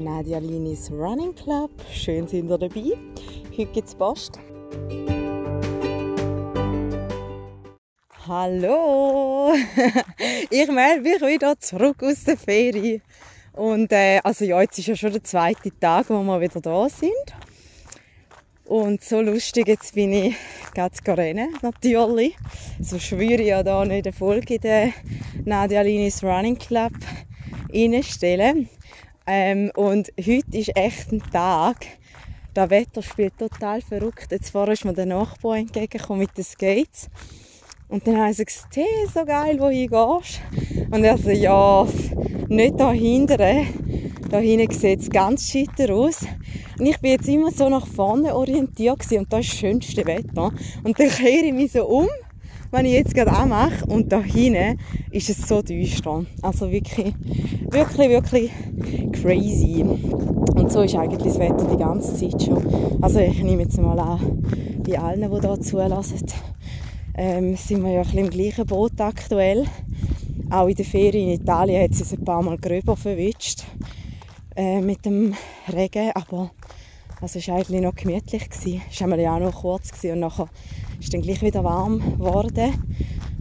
Nadia Linis Running Club. Schön sind ihr dabei. Heute gibt es Post. Hallo! ich melde mich wieder zurück aus der Ferie. Und äh, also ja, jetzt ist ja schon der zweite Tag, wo wir wieder da sind. Und so lustig, jetzt bin ich gerade rennen, natürlich. So schwöre ich ja da nicht eine Folge in der Nadia Linis Running Club reinstellen. Ähm, und heute ist echt ein Tag. Das Wetter spielt total verrückt. Jetzt vorher ist mir der Nachbar entgegengekommen mit den Skates. Und dann habe ich gesagt, hey, so geil, wo gehst. Und er so, ja, nicht da hinten. Da hinten sieht es ganz scheiter aus. Und ich bin jetzt immer so nach vorne orientiert gewesen, und da ist das schönste Wetter. Und dann kehre ich mich so um, wenn ich jetzt gerade anmache und da hinten ist es so düster. Also wirklich, wirklich, wirklich crazy. Und so ist eigentlich das Wetter die ganze Zeit schon. Also ich nehme jetzt mal an, bei allen, die hier zulassen, ähm, sind wir ja ein im gleichen Boot aktuell. Auch in der Ferien in Italien hat es ein paar Mal gröber verwischt äh, mit dem Regen, aber also es war eigentlich noch gemütlich. Es war auch noch kurz und nachher ist es dann gleich wieder warm geworden.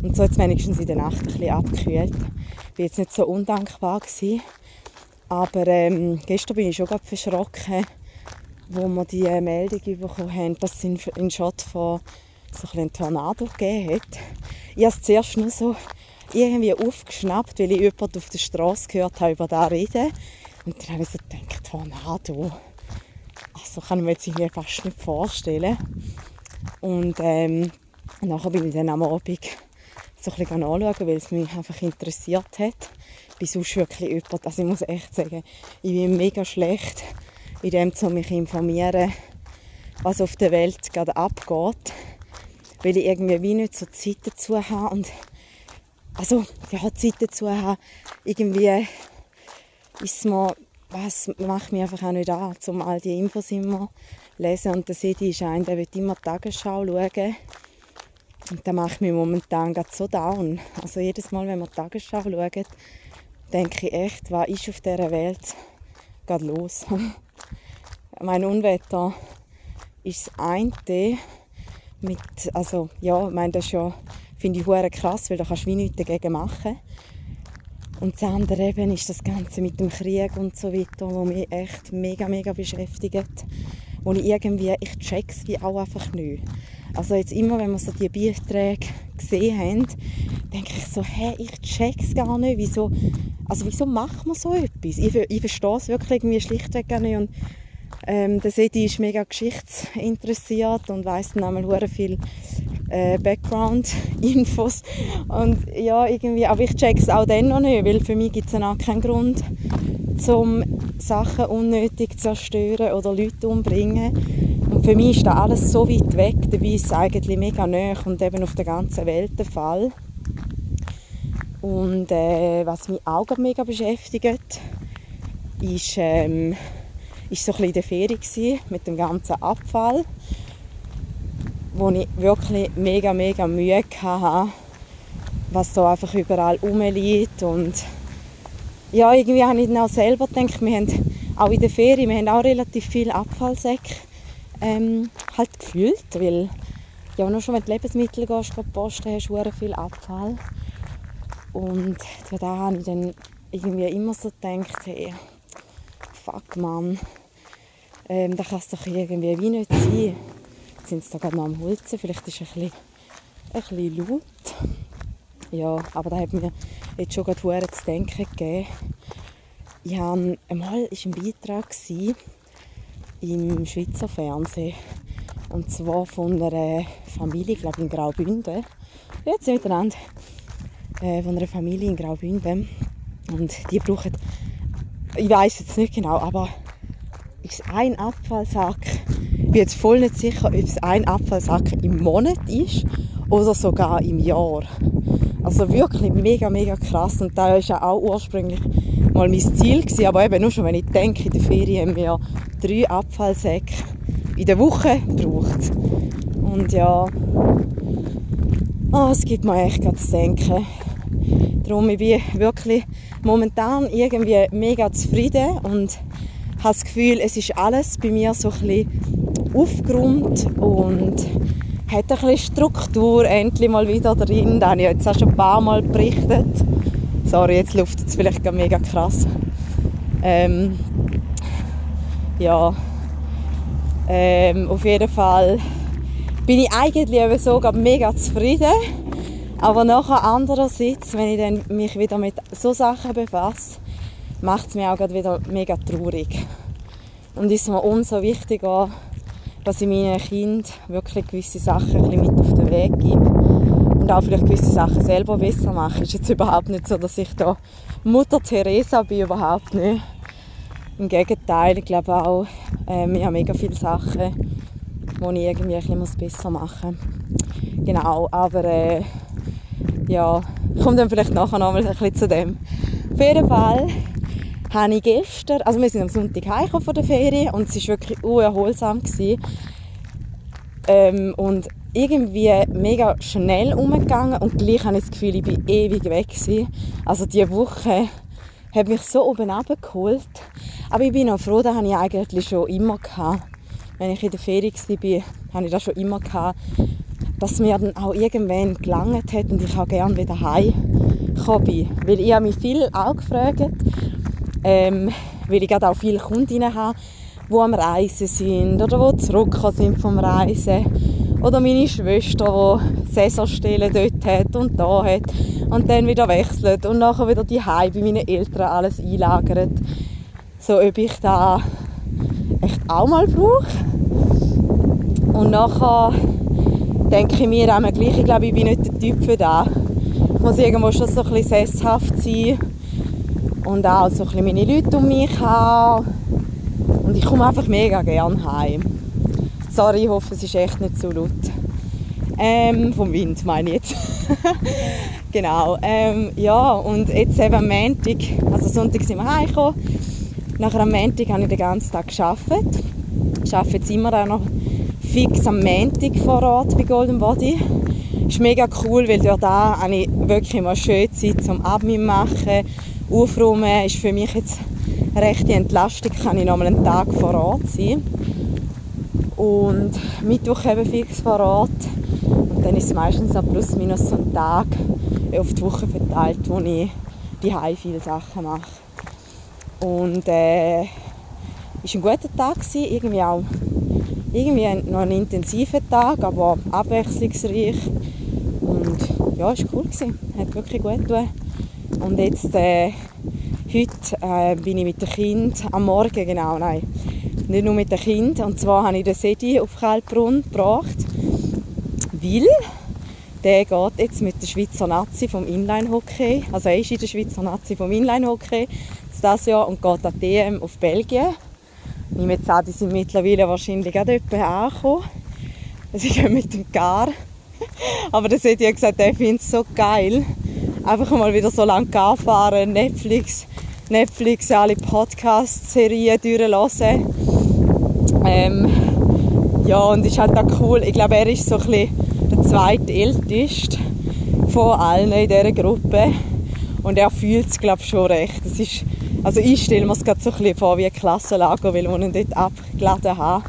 Und so jetzt wenigstens in der Nacht ein bisschen abgekühlt. Ich war jetzt nicht so undankbar. Gewesen. Aber ähm, gestern bin ich schon gerade verschrocken, wo wir die äh, Meldung bekommen haben, dass es in, in Schott von so ein Tornado gegeben hat. Ich habe es zuerst nur so irgendwie aufgeschnappt, weil ich jemanden auf der Straße gehört habe über das reden. Und dann habe ich so gedacht, Tornado. Also kann ich mir jetzt irgendwie fast nicht vorstellen. Und ähm, nachher bin ich dann am Abend so ein anschauen, weil es mich einfach interessiert hat. Ich bin sonst wirklich jemand, also ich muss echt sagen, ich bin mega schlecht in dem, zu mich informieren, was auf der Welt gerade abgeht. Weil ich irgendwie wie nicht so Zeit dazu habe und also ja, Zeit dazu habe, irgendwie ist mir, was macht mich einfach auch nicht an, um all die Infos immer lesen. Und der Sedi ist ein, der will immer die Tagesschau schauen. Und das macht mich momentan gerade so down. Also jedes Mal, wenn wir die Tagesschau schauen, denke ich echt, was ist auf dieser Welt gerade los? mein Unwetter ist das eine mit, also ja, ich meine, das ist ja, finde ich krass, weil da kannst du wie nichts dagegen machen. Und das andere eben ist das Ganze mit dem Krieg und so weiter, wo mich echt mega, mega beschäftigt. Wo ich irgendwie, ich check's wie auch einfach nicht. Also jetzt immer, wenn wir so die Beiträge gesehen haben, denke ich so, hä, ich check's gar nicht, wieso, also wieso macht man so etwas? Ich, ich verstehe es wirklich irgendwie schlichtweg gar nicht und ähm, der Sedi ist mega geschichtsinteressiert und weiss dann einmal viel äh, Background-Infos. Und ja, irgendwie, aber ich check's auch dann noch nicht, weil für mich gibt es auch keinen Grund, zum Sachen unnötig zu zerstören oder Leute umbringen. Und für mich ist da alles so weit weg, dabei ist es eigentlich mega nah und eben auf der ganzen Welt der Fall. Und äh, was mich auch mega beschäftigt, ist, ähm, ist so ein bisschen der Ferie mit dem ganzen Abfall wo ich wirklich mega, mega Mühe hatte, was da einfach überall rumliegt und ja, irgendwie habe ich dann auch selber gedacht, wir haben auch in der Ferien, wir haben auch relativ viel Abfallsäcke ähm, halt gefühlt, weil ja, nur schon wenn du Lebensmittel gehst, posten, hast du viel Abfall. Und da habe ich dann irgendwie immer so gedacht, hey, fuck man, ähm, das kann es doch irgendwie wie nicht sein sind sie da gerade noch am Holzen. Vielleicht ist es ein bisschen, ein bisschen laut. Ja, aber da hat mir jetzt schon gerade zu denken gegeben. Ich habe, einmal war ein Beitrag im Schweizer Fernsehen. Und zwar von einer Familie, ich glaube in Graubünden. Jetzt miteinander. Äh, von einer Familie in Graubünden. Und die brauchen, ich weiß jetzt nicht genau, aber ist ein Abfallsack bin jetzt voll nicht sicher, ob es ein Abfallsack im Monat ist oder sogar im Jahr. Also wirklich mega, mega krass. Und da war ja auch ursprünglich mal mein Ziel gewesen. Aber eben nur schon, wenn ich denke, in der Ferien haben wir drei Abfallsäcke in der Woche gebraucht. Und ja, oh, es gibt mir echt gerade zu denken. Darum ich bin ich wirklich momentan irgendwie mega zufrieden und habe das Gefühl, es ist alles bei mir so ein bisschen aufgeräumt und hat ein bisschen Struktur endlich mal wieder drin. Da habe ich jetzt auch schon ein paar Mal berichtet. Sorry, jetzt luftet es vielleicht mega krass. Ähm, ja, ähm, auf jeden Fall bin ich eigentlich eben sogar mega zufrieden. Aber nachher andererseits, wenn ich dann mich wieder mit so Sachen befasse, macht es mir auch wieder mega traurig. Und ist mir umso wichtiger, dass ich meinen Kind wirklich gewisse Sachen ein mit auf den Weg gebe und auch vielleicht gewisse Sachen selber besser mache. Ist jetzt überhaupt nicht so, dass ich da Mutter Teresa bin, überhaupt nicht. Im Gegenteil, ich glaube auch, ähm, ich habe mega viele Sachen, die ich irgendwie ein bisschen besser machen muss. Genau, aber äh, ja, ich komme dann vielleicht nachher noch mal ein bisschen zu dem. Auf jeden Fall habe ich gestern, also wir sind am Sonntag heimgekommen von der Ferien und es war wirklich unerholsam. Ähm, und irgendwie mega schnell umgegangen und gleich habe ich das Gefühl, ich bin ewig weg gewesen. Also diese Woche hat mich so oben abgeholt. Aber ich bin auch froh, das habe ich eigentlich schon immer gehabt. Wenn ich in der Ferien war, habe ich das schon immer gehabt, dass mir dann auch irgendwann gelangt hat und ich auch gerne wieder heim bin. Weil ich habe mich viel auch gefragt, ähm, weil ich gerade auch viele Kundinnen habe, die am Reisen sind oder die zurückgekommen sind vom Reisen. Oder meine Schwester, die Saisonstellen dort hat und da hat und dann wieder wechselt und nachher wieder die bei meinen Eltern alles einlagert. So, ob ich da echt auch mal brauche. Und nachher denke ich mir auch gleich, ich glaube, ich bin nicht der Typ für das. Ich muss irgendwo schon so ein bisschen sesshaft sein und auch so ein bisschen meine Leute um mich haben. Und ich komme einfach mega gerne heim. Sorry, ich hoffe, es ist echt nicht so laut. Ähm, vom Wind meine ich jetzt. genau. Ähm, ja, und jetzt eben am Montag, also Sonntag sind wir heimgekommen. Nachher am Montag habe ich den ganzen Tag gearbeitet. Ich arbeite jetzt immer auch noch fix am Montag vor Ort bei Golden Body. Ist mega cool, weil dort da habe ich wirklich mal schön Zeit zum Abnehmen machen, aufräumen ist für mich jetzt eine rechte Entlastung, kann ich nochmal einen Tag vor Ort sein. Und Mittwoch eben fix vor Ort. Und dann ist es meistens so plus minus so ein Tag auf die Woche verteilt, wo ich die viele Sachen mache. Und äh, ist ein guter Tag gewesen, irgendwie auch irgendwie noch ein intensiver Tag, aber abwechslungsreich und ja, es war cool gewesen. hat wirklich gut getan. Und jetzt, äh, heute äh, bin ich mit dem Kind, am Morgen genau, nein, nicht nur mit dem Kind. Und zwar habe ich den Sedi auf Kaltbrunn gebracht, weil der geht jetzt mit der Schweizer Nazi vom Inline-Hockey, also er ist in der Schweizer Nazi vom Inline-Hockey das Jahr und geht an DM auf Belgien. Ich nehme jetzt an, die sind mittlerweile wahrscheinlich auch dort angekommen. Sie gehen mit dem Car. Aber das hat ja gesagt, er findet es so geil, einfach mal wieder so lange Car fahren, Netflix, Netflix, alle Podcast-Serien durchlassen. Ähm, ja, und ist halt auch cool. Ich glaube, er ist so ein bisschen der zweitälteste von allen in dieser Gruppe. Und er fühlt es, glaube ich, schon recht. Das ist, also ich stelle mir es gerade so ein bisschen vor wie ein Klassenlager, weil wir ihn dort abgeladen haben.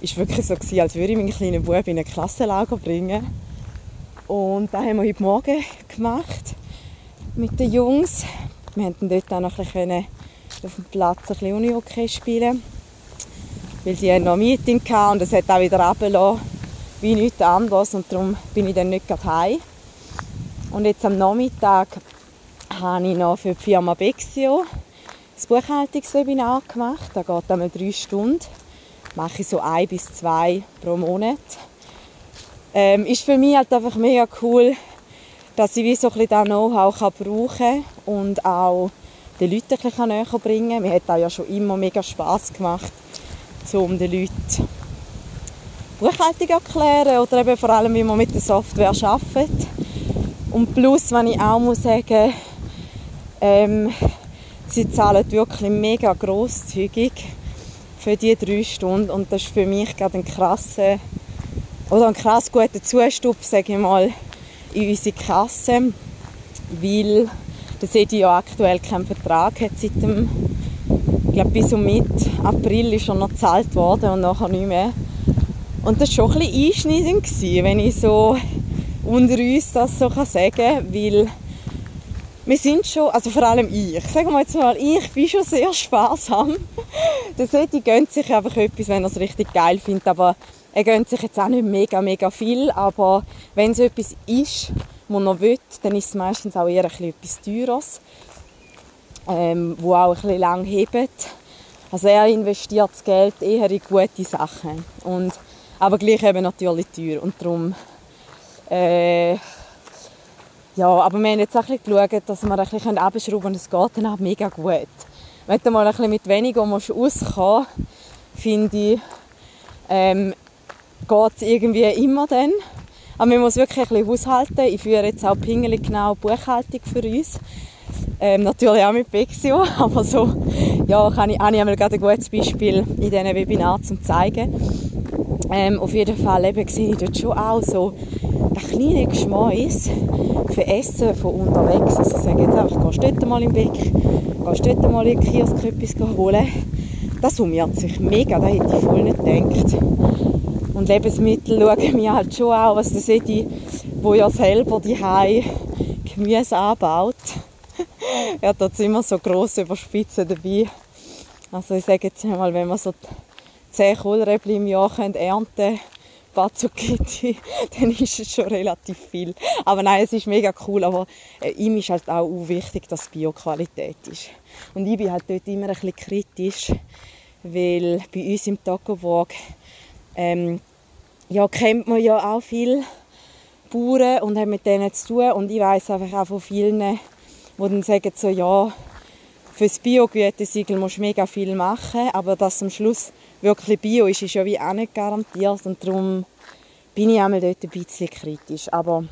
Es war wirklich so, als würde ich meinen kleinen Bub in ein Klassenlager bringen. Und das haben wir heute Morgen gemacht mit den Jungs. Wir konnten dort auch noch ein bisschen auf dem Platz ein bisschen Uni-Hockey spielen. Weil die noch ein Meeting hatten und es hat auch wieder runtergelassen, wie nichts anderes. Und darum bin ich dann nicht gerade heim. Und jetzt am Nachmittag habe ich noch für die Firma Bexio das Buchhaltungswebinar gemacht. Da geht einmal drei Stunden. Mache ich so ein bis zwei pro Monat. Ähm, ist für mich halt einfach mega cool, dass ich wie so ein das Know-how brauchen kann und auch den Leuten ein näher bringen kann. Mir hat auch ja schon immer mega Spass gemacht, um den Leuten Buchhaltung erklären oder eben vor allem, wie man mit der Software arbeitet. Und plus, wenn ich auch muss sagen, ähm, sie zahlen wirklich mega grosszügig für die drei Stunden und das ist für mich gerade ein krasser oder ein krass guter Zustupf, sage ich mal, in unsere Kasse, weil der Sedi ja aktuell keinen Vertrag hat seit dem glaube, bis um Mitte April ist er noch gezahlt worden und nachher nicht mehr. Und das war schon ein bisschen einschneidend, gewesen, wenn ich so unter uns das so sagen kann, weil wir sind schon, also vor allem ich, sagen wir jetzt mal, ich bin schon sehr sparsam. Der Seti gönnt sich einfach etwas, wenn er es richtig geil findet, aber er gönnt sich jetzt auch nicht mega, mega viel, aber wenn es etwas ist, was er will, dann ist es meistens auch eher etwas Teures, ähm, wo auch ein bisschen lang hebt. Also er investiert das Geld eher in gute Sachen, und, aber gleich eben natürlich teuer und darum äh, ja, aber wir haben jetzt auch ein geschaut, dass wir ein bisschen abschrauben und es geht dann auch mega gut. Wenn du mal ein bisschen mit weniger musst auskommen finde ich, ähm, geht es irgendwie immer dann. Aber man muss wirklich ein bisschen haushalten. Ich führe jetzt auch pingelig genau Buchhaltung für uns. Ähm, natürlich auch mit Bexio, aber so ja, kann ich, habe ich gerade ein gutes Beispiel in diesen Webinaren zum zeigen. Ähm, auf jeden Fall eben sehe ich dort schon auch so ein kleiner Geschmäus für Essen von unterwegs. Also ich sage jetzt einfach, gehst du dort mal im Beck, gehst du dort mal in den Kiosk etwas holen. Das summiert sich mega, das hätte ich voll nicht gedacht. Und Lebensmittel schauen wir halt schon auch, was das ist, wo ja selber die Gemüse anbaut. er hat dort immer so grosse Überspitzen dabei. Also ich sage jetzt mal, wenn man so 10 Kohlräbchen im Jahr ernten können, paar Zucchetti, dann ist es schon relativ viel. Aber nein, es ist mega cool, aber äh, ihm ist halt auch wichtig, dass Bio-Qualität ist. Und ich bin halt dort immer ein bisschen kritisch, weil bei uns im Taco ähm, ja, kennt man ja auch viele Bauern und hat mit denen zu tun. Und ich weiß einfach auch von vielen, die dann sagen so, ja, für das Bio-Gütesiegel musst du mega viel machen, aber dass am Schluss wirklich Bio ist, ist ja wie auch nicht garantiert. Und darum bin ich einmal dort ein bisschen kritisch, aber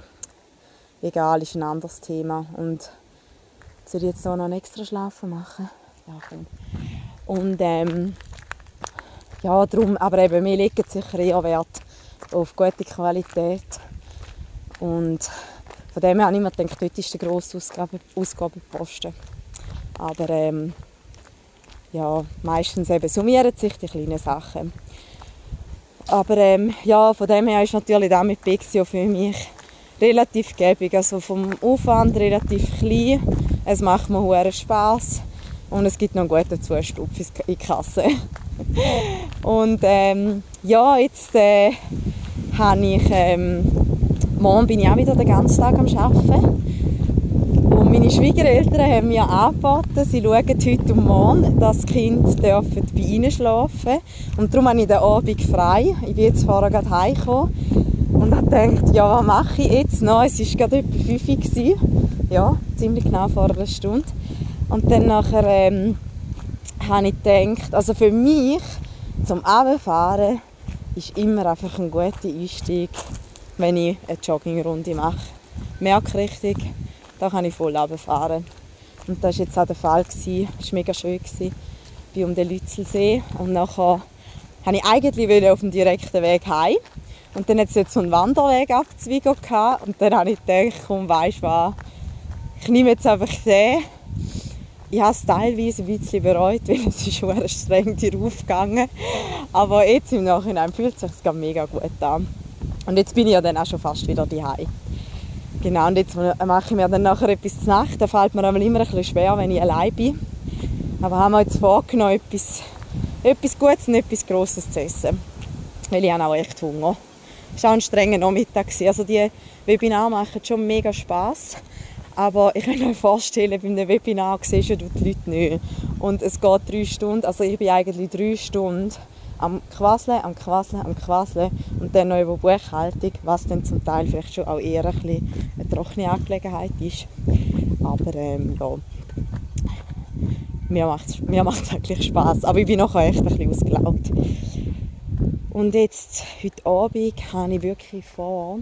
egal, ist ein anderes Thema. Und soll ich jetzt noch einen extra Schlafen machen? Ja, komm. Und ähm, ja, darum, aber eben, wir legen sicher eher Wert auf gute Qualität und von dem her habe ich mir gedacht, dort ist der grosse Ausgabe, Ausgabenposten. Aber ähm, ja, meistens eben summieren sich die kleinen Sachen. Aber ähm, ja, von dem her ist natürlich auch mit Pixio für mich relativ gäbig. Also vom Aufwand relativ klein. Es macht mir hohen Spaß und es gibt noch einen guten Zustupf in die Kasse. Und ähm, ja, jetzt äh, habe ich, ähm, morgen bin ich auch wieder den ganzen Tag am Arbeiten. Und meine Schwiegereltern haben mir angeboten, sie schauen heute und morgen, dass die Kinder bei ihnen schlafen Und darum habe ich den Abend frei. Ich bin jetzt vorher gerade heimgekommen und habe gedacht, ja, was mache ich jetzt noch? Es war gerade etwa 5 Uhr. Ja, ziemlich genau vor einer Stunde. Und dann nachher ähm, habe ich gedacht, also für mich zum Abfahren ist immer einfach ein guter Einstieg, wenn ich eine Joggingrunde mache. Merke richtig, da kann ich voll runterfahren. Und das war jetzt auch der Fall. Es war mega schön. Ich bin um den Lützelsee und nachher wollte ich eigentlich auf dem direkten Weg heim. Und dann hat es so einen Wanderweg abzweigen und dann habe ich gedacht, komm, weisst was, ich nehme jetzt einfach den. Ich habe es teilweise ein bisschen bereut, weil es ist schon streng aufgegangen. Aber jetzt im Nachhinein fühlt es sich mega gut an. Und jetzt bin ich ja dann auch schon fast wieder daheim. Genau, und jetzt mache ich mir dann nachher etwas zu Nacht. Da fällt mir immer ein bisschen schwer, wenn ich allein bin. Aber haben wir jetzt vorgenommen, etwas, etwas Gutes und etwas Grosses zu essen. Weil ich habe auch echt Hunger. Es war auch ein strenger Nachmittag. Also die Webinare machen schon mega Spass. Aber ich kann mir vorstellen, bei einem Webinar siehst du die Leute nicht. Und es geht drei Stunden. Also ich bin eigentlich drei Stunden am Quasseln, am Quasseln, am Quasseln und dann noch über Buchhaltung, was dann zum Teil vielleicht schon auch eher ein bisschen eine trockene Angelegenheit ist. Aber ähm, ja, mir macht es mir eigentlich Spass. Aber ich bin nachher echt ein bisschen ausgelaugt. Und jetzt, heute Abend, habe ich wirklich vor,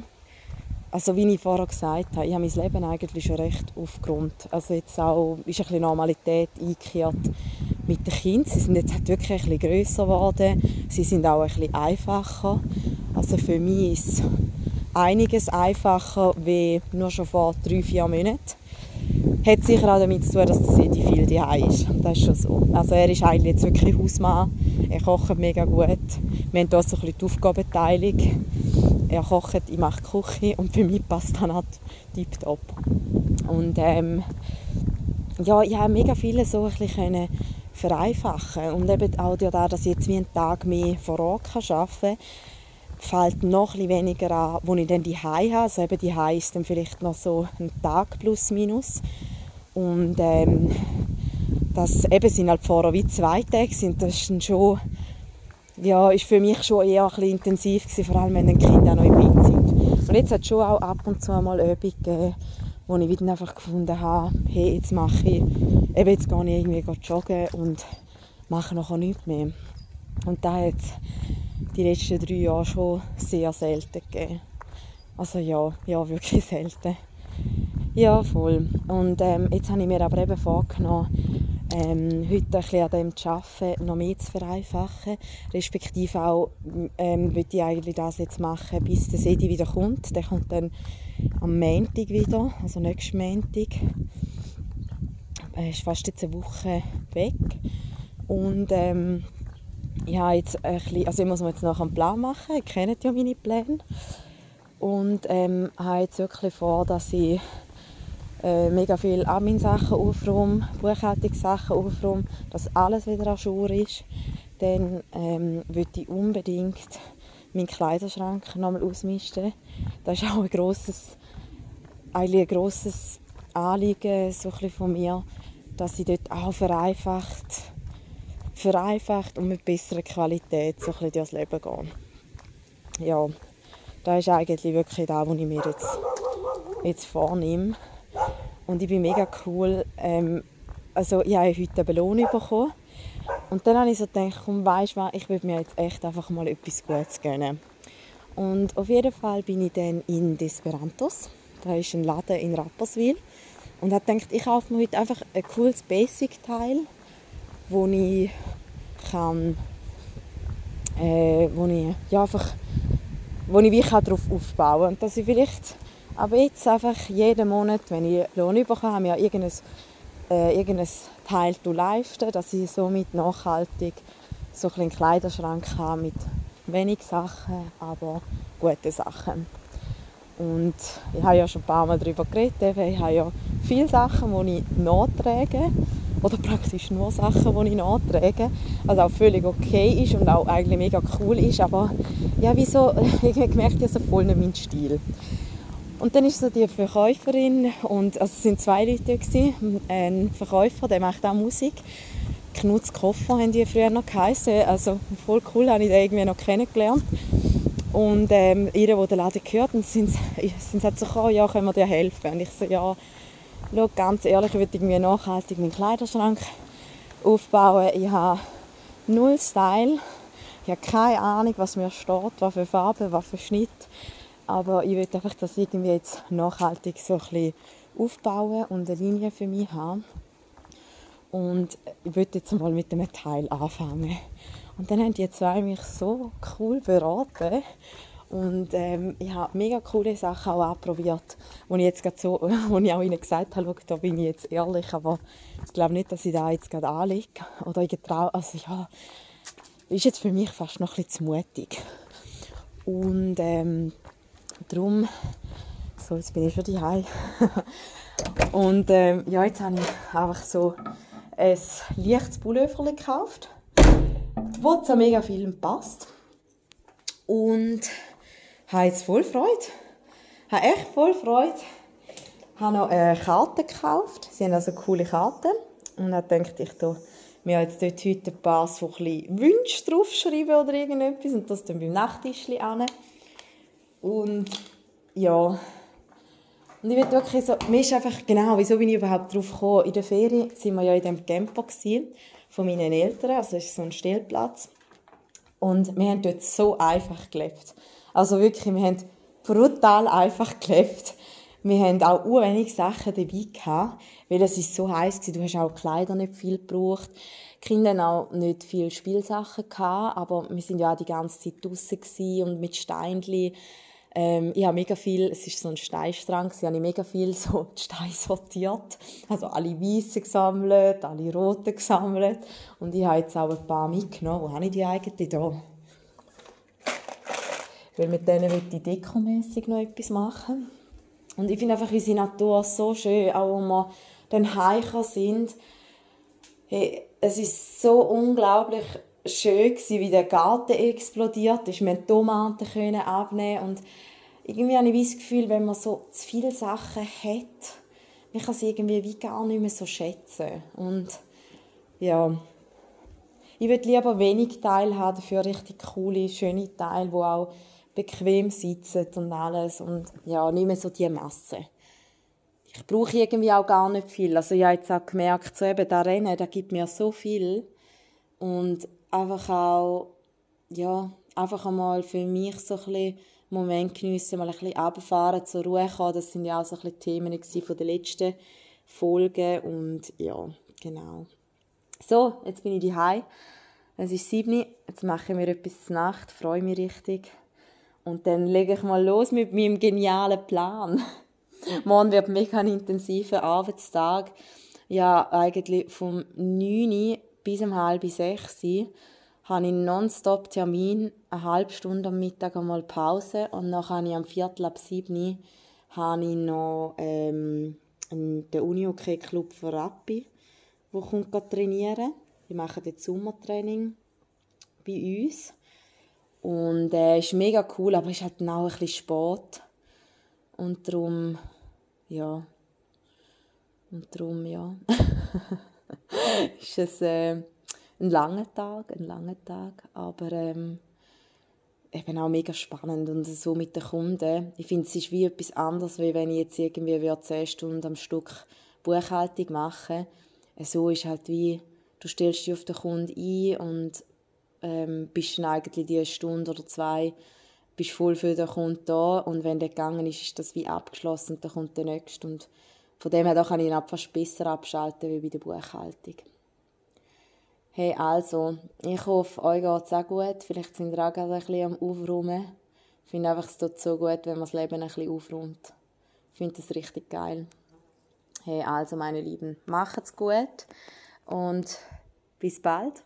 also wie ich vorher gesagt habe, ich habe mein Leben eigentlich schon recht aufgrund. Also jetzt auch ist ein bisschen Normalität eingekehrt mit den Kindern. Sie sind jetzt halt wirklich ein bisschen grösser geworden. Sie sind auch ein bisschen einfacher. Also für mich ist einiges einfacher wie nur schon vor drei, vier Monaten. hat sicher auch damit zu tun, dass der Sedi viel daheim ist. Das ist schon so. Also er ist eigentlich jetzt wirklich Hausmann. Er kocht mega gut. Wir haben hier so ein bisschen die Aufgabenteilung. Er kocht, ich mache Küche und für mich passt dann halt tiptop. Und ähm, ja, ich habe mega viele so ein bisschen vereinfachen und eben auch dadurch, dass ich jetzt wie einen Tag mehr vor Ort arbeiten kann, fällt noch ein weniger an, wo ich dann die Hai habe. Also eben die Hai ist dann vielleicht noch so ein Tag plus minus. Und ähm, das eben sind halt vorher wie zwei Tage sind, das schon, ja, ist für mich schon eher ein bisschen intensiv gewesen, vor allem wenn die Kinder noch im Bett sind. Und jetzt hat es schon auch ab und zu mal Übungen gegeben, wo ich wieder einfach gefunden habe, hey, jetzt mache ich, eben jetzt gehe ich irgendwie joggen und mache nachher nichts mehr. Und da hat die letzten drei Jahre schon sehr selten gegeben. Also ja, ja, wirklich selten. Ja, voll. Und ähm, jetzt habe ich mir aber eben vorgenommen, ähm, heute ein bisschen an dem zu arbeiten, noch mehr zu vereinfachen. Respektive auch, ähm, würde ich eigentlich das jetzt machen, bis der Sedi wieder kommt. Der kommt dann am Montag wieder, also nächsten Montag. Er ist fast jetzt eine Woche weg. Und ähm, ich habe jetzt ein bisschen, also ich muss mir jetzt noch einen Plan machen, ihr kennt ja meine Pläne. Und ähm, habe jetzt wirklich vor, dass ich äh, mega viele Admin-Sachen aufräume, Buchhaltungssachen aufräume, dass alles wieder an Schuhe ist. Dann ähm, würde ich unbedingt meinen Kleiderschrank nochmal ausmisten. Das ist auch ein grosses, eigentlich ein grosses Anliegen so ein von mir, dass ich dort auch vereinfacht vereinfacht und mit besserer Qualität so ein durchs Leben gehen. Ja, das ist eigentlich wirklich das, was ich mir jetzt, jetzt vornehme. Und ich bin mega cool. Ähm, also ich habe heute eine Belohnung bekommen. Und dann habe ich so gedacht, komm, weißt du ich würde mir jetzt echt einfach mal etwas Gutes gönnen. Und auf jeden Fall bin ich dann in Desperantos. Da ist ein Laden in Rapperswil. Und habe gedacht, ich kaufe mir heute einfach ein cooles Basic-Teil, wo ich kann, äh, wo ich ja, einfach, wo ich wirklich darauf aufbauen kann. Und dass ich vielleicht aber jetzt einfach jeden Monat, wenn ich Lohn bekomme, mir irgendein, äh, irgendein Teil leisten, dass ich somit nachhaltig so einen Kleiderschrank habe mit wenig Sachen, aber guten Sachen. Und ich habe ja schon ein paar Mal darüber geredet, ich habe ja viele Sachen, die ich nachträge oder praktisch nur Sachen, die ich nachträge, also auch völlig okay ist und auch eigentlich mega cool ist, aber ja, wieso, ich habe gemerkt, ich habe voll nicht meinen Stil. Und dann ist so die Verkäuferin und also es sind zwei Leute gewesen, ein Verkäufer, der macht auch Musik. Knutz Koffer haben die früher noch geheißen. Also voll cool, habe ich den irgendwie noch kennengelernt. Und ähm, ihr, der den Laden gehört, und sind, sind halt so, oh, ja, können wir dir helfen? Und ich so, ja, schau, ganz ehrlich, ich will irgendwie nachhaltig meinen Kleiderschrank aufbauen. Ich habe null Style. Ich habe keine Ahnung, was mir steht, was für Farbe, was für Schnitt. Aber ich will einfach das irgendwie jetzt nachhaltig so ein bisschen aufbauen und eine Linie für mich haben. Und ich würde jetzt mal mit einem Teil anfangen. Und dann haben die zwei mich so cool beraten. Und ähm, ich habe mega coole Sachen auch ausprobiert, wo ich jetzt gerade so, wo ich auch ihnen gesagt habe, da bin ich jetzt ehrlich, aber ich glaube nicht, dass ich da jetzt gerade anlege. Oder ich traue, also ja, ist jetzt für mich fast noch ein bisschen zu mutig. Und ähm, darum, so, jetzt bin ich schon daheim. Und ähm, ja, jetzt habe ich einfach so ein leichtes Pullover gekauft, wo zu mega vielen passt. Und habe jetzt voll Freude. Habe echt voll Freude. Habe noch eine Karte gekauft. Sie haben also coole Karten. Und dann dachte ich, da mir jetzt dort heute ein paar so ein Wünsche draufschreiben oder irgendetwas und das dann beim Nachttisch an. Und ja, und ich wirklich so, mir ist einfach, genau, wieso bin ich überhaupt drauf gekommen? In der Ferien waren wir ja in dem Camper von meinen Eltern, also ist so ein Stellplatz. Und wir haben dort so einfach gelebt. Also wirklich, wir haben brutal einfach gelebt. Wir haben auch wenig Sachen dabei gehabt, weil es ist so heiß war. Du hast auch Kleider nicht viel gebraucht. Die Kinder haben auch nicht viel Spielsachen gehabt, aber wir sind ja auch die ganze Zeit draußen und mit Steinchen Ähm, ich habe mega viel, es ist so ein Steinstrang, ich habe mega viel so Steine sortiert. Also alle weißen gesammelt, alle roten gesammelt. Und ich habe jetzt auch ein paar mitgenommen. Wo habe ich die eigentlich da? Weil mit denen will ich dekomässig noch etwas machen. Und ich finde einfach unsere Natur so schön, auch wo wir dann heimgekommen sind. Hey, es ist so unglaublich schön gewesen, wie der Garten explodiert ist. Wir konnten Tomaten abnehmen und irgendwie habe ich das Gefühl, wenn man so zu viele Sachen hat, man kann sie irgendwie wie gar nicht mehr so schätzen. Und ja, ich würde lieber wenig Teil haben, dafür richtig coole, schöne Teile, wo auch bequem sitzen und alles und ja, nicht mehr so die Masse. Ich brauche irgendwie auch gar nicht viel. Also ich habe jetzt auch gemerkt, so eben, das Rennen, das gibt mir so viel und einfach auch, ja, einfach einmal für mich so ein bisschen Moment geniessen, mal ein bisschen runterfahren, zur Ruhe kommen. Das sind ja auch so Themen von der letzten Folge und ja, genau. So, jetzt bin ich daheim. Es ist sieben, jetzt machen wir etwas zur Nacht, freue mich richtig. Und dann lege ich mal los mit meinem genialen Plan. Morgen wird mega intensiver Arbeitstag. Ja, eigentlich vom 9 bis um halb sechs habe ich nonstop Termin, eine halbe Stunde am Mittag einmal Pause und dann habe ich am Viertel ab sieben habe ich noch ähm, den Uni-Hockey Club für Rappi, wo kommt trainieren. Die machen jetzt Sommertraining bei uns. Und er äh, ist mega cool, aber es ist halt auch ein bisschen spät. Und darum, ja. Und darum, ja. ist es äh, ein langer Tag, ein langer Tag, aber ähm, eben auch mega spannend und so mit den Kunden. Ich finde, es ist wie etwas anderes, wie wenn ich jetzt irgendwie 10 Stunden am Stück Buchhaltung mache. So ist halt wie, du stellst dich auf den Kunden ein und ähm, bist dann eigentlich die Stunde oder zwei bist voll für den Kunden da und wenn der gegangen ist, ist das wie abgeschlossen und dann kommt der nächste und von dem her kann ich ihn fast besser abschalten wie bei der Buchhaltung. Hey, also, ich hoffe, euch geht es auch gut. Vielleicht sind ihr auch gerade ein bisschen am Aufräumen. Ich finde einfach, es tut so gut, wenn man das Leben ein bisschen aufräumt. Ich finde das richtig geil. Hey, also, meine Lieben, macht's gut und bis bald.